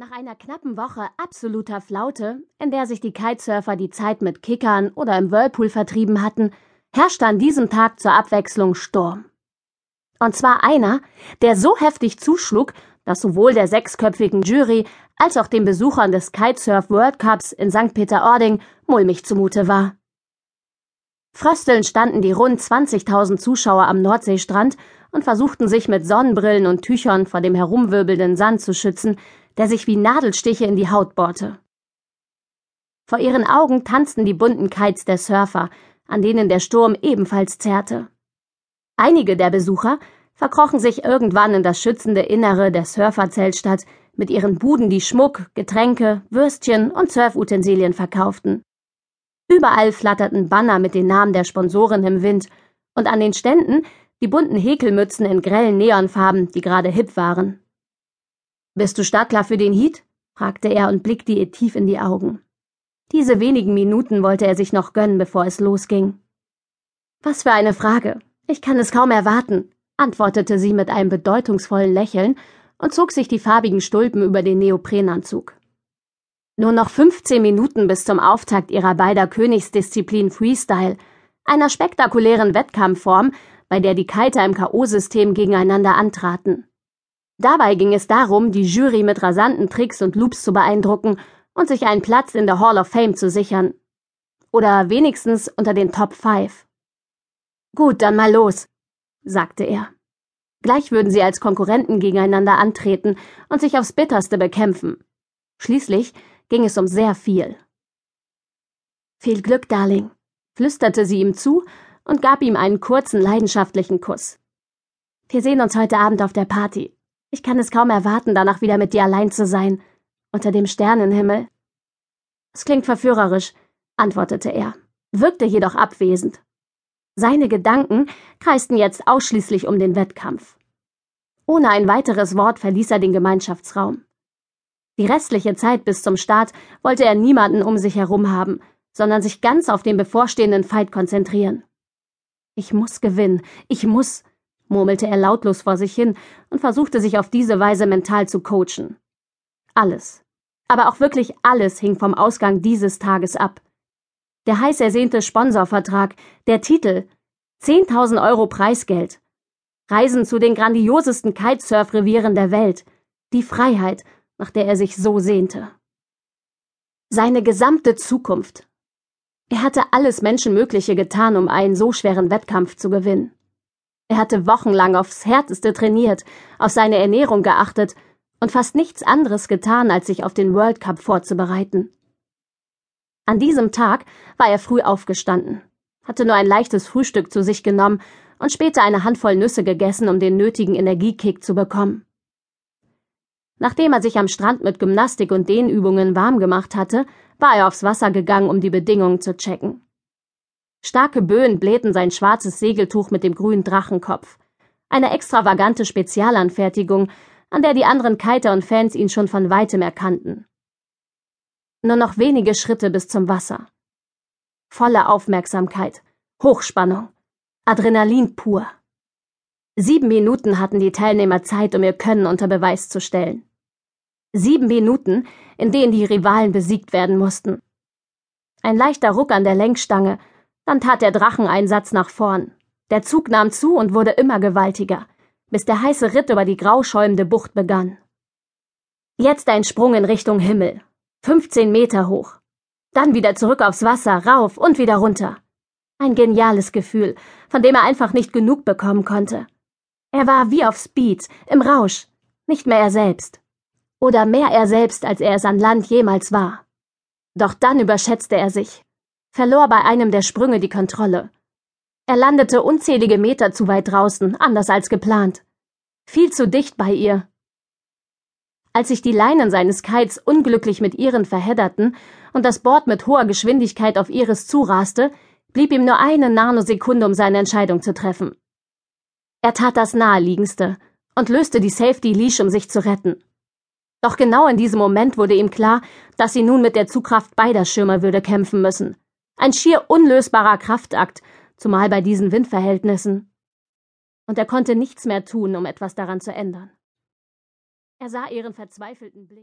Nach einer knappen Woche absoluter Flaute, in der sich die Kitesurfer die Zeit mit Kickern oder im Whirlpool vertrieben hatten, herrschte an diesem Tag zur Abwechslung Sturm. Und zwar einer, der so heftig zuschlug, dass sowohl der sechsköpfigen Jury als auch den Besuchern des Kitesurf World Cups in St. Peter-Ording mulmig zumute war. Fröstelnd standen die rund 20.000 Zuschauer am Nordseestrand und versuchten sich mit Sonnenbrillen und Tüchern vor dem herumwirbelnden Sand zu schützen, der sich wie Nadelstiche in die Haut bohrte. Vor ihren Augen tanzten die bunten Kites der Surfer, an denen der Sturm ebenfalls zerrte. Einige der Besucher verkrochen sich irgendwann in das schützende Innere der Surferzeltstadt mit ihren Buden, die Schmuck, Getränke, Würstchen und Surfutensilien verkauften. Überall flatterten Banner mit den Namen der Sponsoren im Wind und an den Ständen die bunten Häkelmützen in grellen Neonfarben, die gerade hip waren. Bist du startklar für den Heat? fragte er und blickte ihr tief in die Augen. Diese wenigen Minuten wollte er sich noch gönnen, bevor es losging. Was für eine Frage. Ich kann es kaum erwarten, antwortete sie mit einem bedeutungsvollen Lächeln und zog sich die farbigen Stulpen über den Neoprenanzug. Nur noch 15 Minuten bis zum Auftakt ihrer beider Königsdisziplin Freestyle, einer spektakulären Wettkampfform, bei der die Kiter im K.O.-System gegeneinander antraten. Dabei ging es darum, die Jury mit rasanten Tricks und Loops zu beeindrucken und sich einen Platz in der Hall of Fame zu sichern. Oder wenigstens unter den Top 5. Gut, dann mal los, sagte er. Gleich würden sie als Konkurrenten gegeneinander antreten und sich aufs bitterste bekämpfen. Schließlich ging es um sehr viel. Viel Glück, Darling, flüsterte sie ihm zu und gab ihm einen kurzen, leidenschaftlichen Kuss. Wir sehen uns heute Abend auf der Party. Ich kann es kaum erwarten, danach wieder mit dir allein zu sein, unter dem Sternenhimmel. Es klingt verführerisch, antwortete er, wirkte jedoch abwesend. Seine Gedanken kreisten jetzt ausschließlich um den Wettkampf. Ohne ein weiteres Wort verließ er den Gemeinschaftsraum. Die restliche Zeit bis zum Start wollte er niemanden um sich herum haben, sondern sich ganz auf den bevorstehenden Fight konzentrieren. Ich muss gewinnen, ich muss, murmelte er lautlos vor sich hin und versuchte sich auf diese Weise mental zu coachen. Alles, aber auch wirklich alles hing vom Ausgang dieses Tages ab. Der heiß ersehnte Sponsorvertrag, der Titel, 10.000 Euro Preisgeld, Reisen zu den grandiosesten Kitesurf-Revieren der Welt, die Freiheit, nach der er sich so sehnte. Seine gesamte Zukunft. Er hatte alles Menschenmögliche getan, um einen so schweren Wettkampf zu gewinnen. Er hatte wochenlang aufs Härteste trainiert, auf seine Ernährung geachtet und fast nichts anderes getan, als sich auf den World Cup vorzubereiten. An diesem Tag war er früh aufgestanden, hatte nur ein leichtes Frühstück zu sich genommen und später eine Handvoll Nüsse gegessen, um den nötigen Energiekick zu bekommen. Nachdem er sich am Strand mit Gymnastik und Dehnübungen warm gemacht hatte, war er aufs Wasser gegangen, um die Bedingungen zu checken. Starke Böen blähten sein schwarzes Segeltuch mit dem grünen Drachenkopf. Eine extravagante Spezialanfertigung, an der die anderen Kiter und Fans ihn schon von weitem erkannten. Nur noch wenige Schritte bis zum Wasser. Volle Aufmerksamkeit, Hochspannung, Adrenalin pur. Sieben Minuten hatten die Teilnehmer Zeit, um ihr Können unter Beweis zu stellen. Sieben Minuten, in denen die Rivalen besiegt werden mussten. Ein leichter Ruck an der Lenkstange dann tat der Dracheneinsatz nach vorn. Der Zug nahm zu und wurde immer gewaltiger, bis der heiße Ritt über die grauschäumende Bucht begann. Jetzt ein Sprung in Richtung Himmel. 15 Meter hoch. Dann wieder zurück aufs Wasser, rauf und wieder runter. Ein geniales Gefühl, von dem er einfach nicht genug bekommen konnte. Er war wie auf Speed, im Rausch, nicht mehr er selbst. Oder mehr er selbst, als er es an Land jemals war. Doch dann überschätzte er sich verlor bei einem der Sprünge die Kontrolle. Er landete unzählige Meter zu weit draußen, anders als geplant. Viel zu dicht bei ihr. Als sich die Leinen seines Kites unglücklich mit ihren verhedderten und das Board mit hoher Geschwindigkeit auf ihres zuraste, blieb ihm nur eine Nanosekunde, um seine Entscheidung zu treffen. Er tat das Naheliegendste und löste die Safety Leash, um sich zu retten. Doch genau in diesem Moment wurde ihm klar, dass sie nun mit der Zugkraft beider Schirme würde kämpfen müssen. Ein schier unlösbarer Kraftakt, zumal bei diesen Windverhältnissen. Und er konnte nichts mehr tun, um etwas daran zu ändern. Er sah ihren verzweifelten Blick.